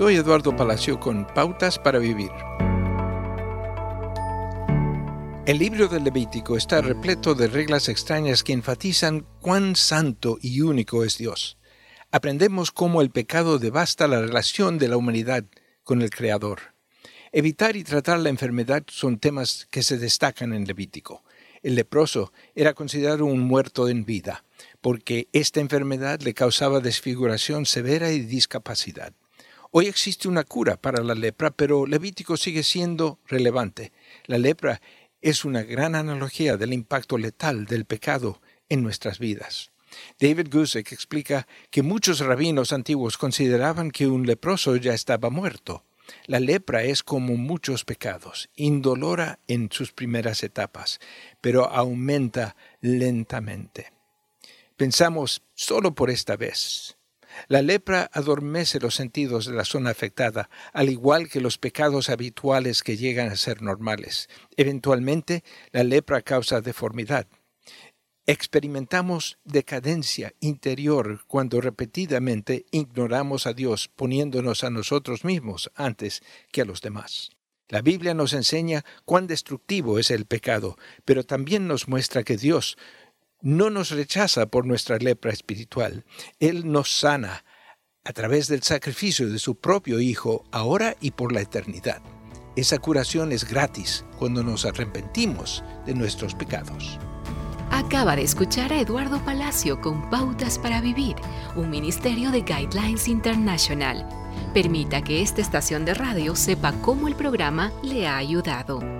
Soy Eduardo Palacio con Pautas para Vivir. El libro del Levítico está repleto de reglas extrañas que enfatizan cuán santo y único es Dios. Aprendemos cómo el pecado devasta la relación de la humanidad con el Creador. Evitar y tratar la enfermedad son temas que se destacan en Levítico. El leproso era considerado un muerto en vida, porque esta enfermedad le causaba desfiguración severa y discapacidad. Hoy existe una cura para la lepra, pero Levítico sigue siendo relevante. La lepra es una gran analogía del impacto letal del pecado en nuestras vidas. David Gusick explica que muchos rabinos antiguos consideraban que un leproso ya estaba muerto. La lepra es como muchos pecados, indolora en sus primeras etapas, pero aumenta lentamente. Pensamos solo por esta vez. La lepra adormece los sentidos de la zona afectada, al igual que los pecados habituales que llegan a ser normales. Eventualmente, la lepra causa deformidad. Experimentamos decadencia interior cuando repetidamente ignoramos a Dios poniéndonos a nosotros mismos antes que a los demás. La Biblia nos enseña cuán destructivo es el pecado, pero también nos muestra que Dios no nos rechaza por nuestra lepra espiritual. Él nos sana a través del sacrificio de su propio Hijo, ahora y por la eternidad. Esa curación es gratis cuando nos arrepentimos de nuestros pecados. Acaba de escuchar a Eduardo Palacio con Pautas para Vivir, un ministerio de Guidelines International. Permita que esta estación de radio sepa cómo el programa le ha ayudado.